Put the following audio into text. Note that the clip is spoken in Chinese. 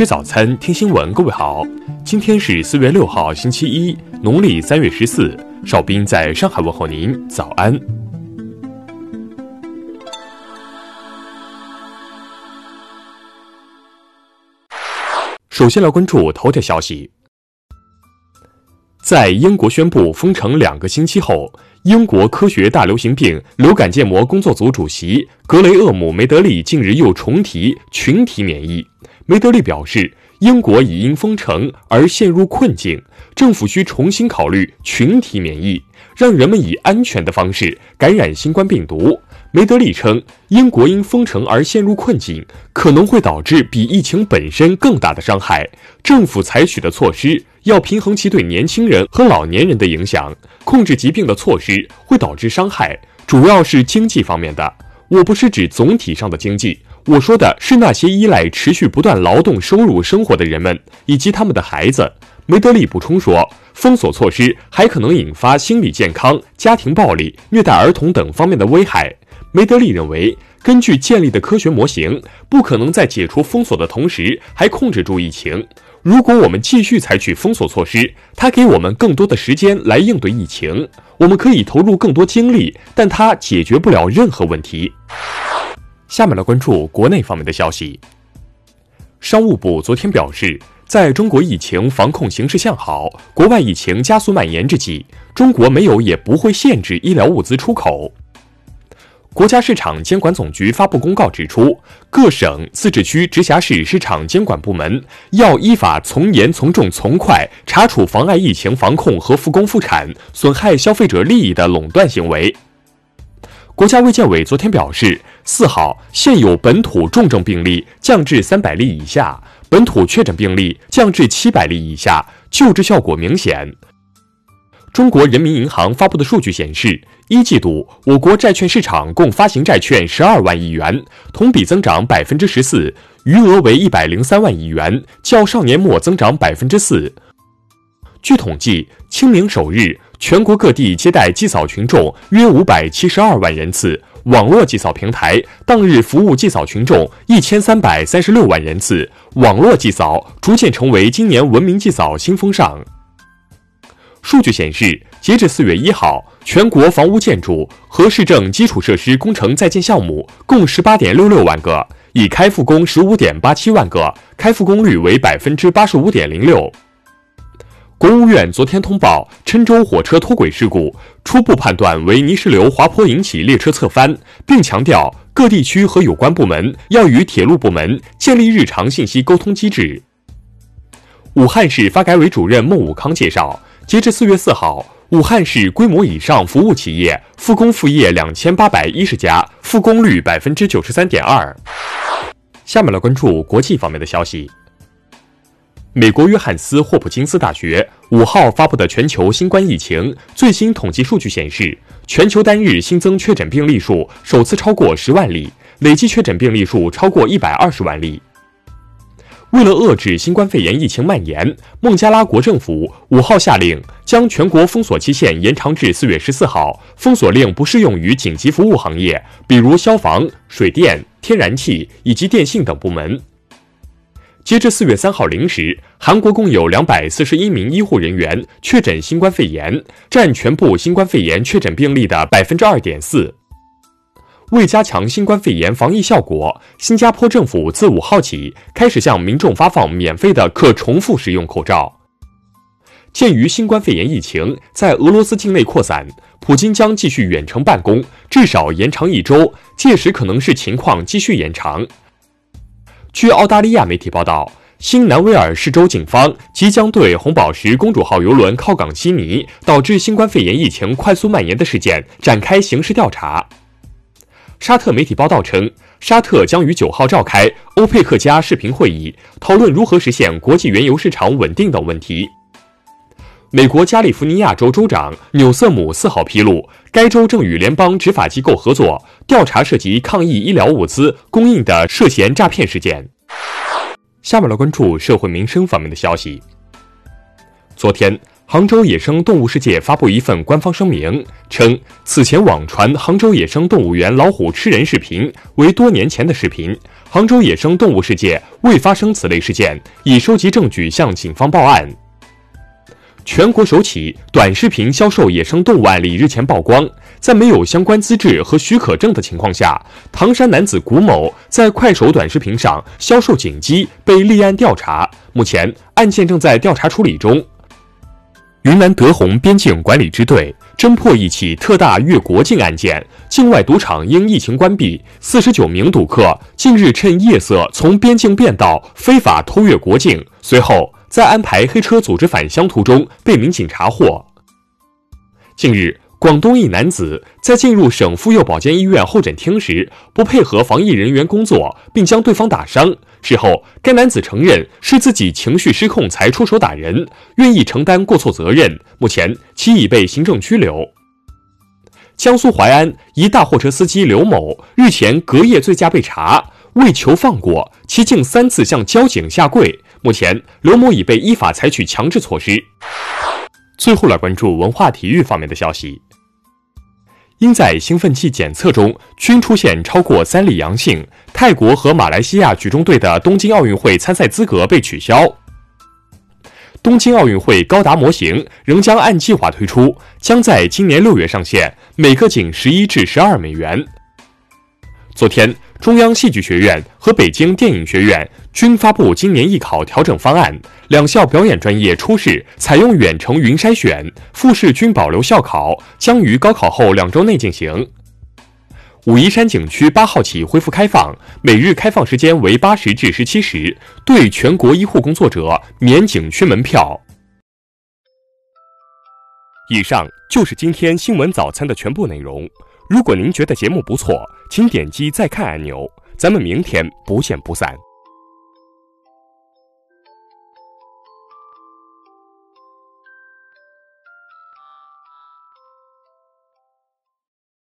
吃早餐，听新闻。各位好，今天是四月六号，星期一，农历三月十四。邵兵在上海问候您，早安。首先来关注头条消息。在英国宣布封城两个星期后，英国科学大流行病流感建模工作组主席格雷厄姆·梅德利近日又重提群体免疫。梅德利表示，英国已因封城而陷入困境，政府需重新考虑群体免疫，让人们以安全的方式感染新冠病毒。梅德利称，英国因封城而陷入困境，可能会导致比疫情本身更大的伤害。政府采取的措施要平衡其对年轻人和老年人的影响，控制疾病的措施会导致伤害，主要是经济方面的。我不是指总体上的经济。我说的是那些依赖持续不断劳动收入生活的人们以及他们的孩子。梅德利补充说，封锁措施还可能引发心理健康、家庭暴力、虐待儿童等方面的危害。梅德利认为，根据建立的科学模型，不可能在解除封锁的同时还控制住疫情。如果我们继续采取封锁措施，它给我们更多的时间来应对疫情，我们可以投入更多精力，但它解决不了任何问题。下面来关注国内方面的消息。商务部昨天表示，在中国疫情防控形势向好、国外疫情加速蔓延之际，中国没有也不会限制医疗物资出口。国家市场监管总局发布公告指出，各省、自治区、直辖市市场监管部门要依法从严、从重、从快查处妨碍疫情防控和复工复产、损害消费者利益的垄断行为。国家卫健委昨天表示，四号现有本土重症病例降至三百例以下，本土确诊病例降至七百例以下，救治效果明显。中国人民银行发布的数据显示，一季度我国债券市场共发行债券十二万亿元，同比增长百分之十四，余额为一百零三万亿元，较上年末增长百分之四。据统计，清明首日。全国各地接待祭扫群众约五百七十二万人次，网络祭扫平台当日服务祭扫群众一千三百三十六万人次，网络祭扫逐渐成为今年文明祭扫新风尚。数据显示，截至四月一号，全国房屋建筑和市政基础设施工程在建项目共十八点六六万个，已开复工十五点八七万个，开复工率为百分之八十五点零六。国务院昨天通报郴州火车脱轨事故，初步判断为泥石流滑坡引起列车侧翻，并强调各地区和有关部门要与铁路部门建立日常信息沟通机制。武汉市发改委主任孟武康介绍，截至四月四号，武汉市规模以上服务企业复工复业两千八百一十家，复工率百分之九十三点二。下面来关注国际方面的消息。美国约翰斯霍普金斯大学五号发布的全球新冠疫情最新统计数据显示，全球单日新增确诊病例数首次超过十万例，累计确诊病例数超过一百二十万例。为了遏制新冠肺炎疫情蔓延，孟加拉国政府五号下令将全国封锁期限延长至四月十四号，封锁令不适用于紧急服务行业，比如消防、水电、天然气以及电信等部门。截至四月三号零时，韩国共有两百四十一名医护人员确诊新冠肺炎，占全部新冠肺炎确诊病例的百分之二点四。为加强新冠肺炎防疫效果，新加坡政府自五号起开始向民众发放免费的可重复使用口罩。鉴于新冠肺炎疫情在俄罗斯境内扩散，普京将继续远程办公，至少延长一周，届时可能是情况继续延长。据澳大利亚媒体报道，新南威尔士州警方即将对“红宝石公主号”游轮靠港悉尼，导致新冠肺炎疫情快速蔓延的事件展开刑事调查。沙特媒体报道称，沙特将于九号召开欧佩克加视频会议，讨论如何实现国际原油市场稳定等问题。美国加利福尼亚州州长纽瑟姆四号披露，该州正与联邦执法机构合作调查涉及抗疫医疗物资供应的涉嫌诈骗事件。下面来关注社会民生方面的消息。昨天，杭州野生动物世界发布一份官方声明，称此前网传杭州野生动物园老虎吃人视频为多年前的视频，杭州野生动物世界未发生此类事件，已收集证据向警方报案。全国首起短视频销售野生动物案例日前曝光，在没有相关资质和许可证的情况下，唐山男子古某在快手短视频上销售锦鸡被立案调查，目前案件正在调查处理中。云南德宏边境管理支队侦破一起特大越国境案件，境外赌场因疫情关闭，四十九名赌客近日趁夜色从边境变道非法偷越国境，随后在安排黑车组织返乡途中被民警查获。近日。广东一男子在进入省妇幼保健医院候诊厅时，不配合防疫人员工作，并将对方打伤。事后，该男子承认是自己情绪失控才出手打人，愿意承担过错责任。目前，其已被行政拘留。江苏淮安一大货车司机刘某日前隔夜醉驾被查，为求放过，其竟三次向交警下跪。目前，刘某已被依法采取强制措施。最后来关注文化体育方面的消息。因在兴奋剂检测中均出现超过三例阳性，泰国和马来西亚举重队的东京奥运会参赛资格被取消。东京奥运会高达模型仍将按计划推出，将在今年六月上线，每个仅十一至十二美元。昨天。中央戏剧学院和北京电影学院均发布今年艺考调整方案，两校表演专业初试采用远程云筛选，复试均保留校考，将于高考后两周内进行。武夷山景区八号起恢复开放，每日开放时间为八时至十七时，对全国医护工作者免景区门票。以上就是今天新闻早餐的全部内容。如果您觉得节目不错，请点击再看按钮。咱们明天不见不散。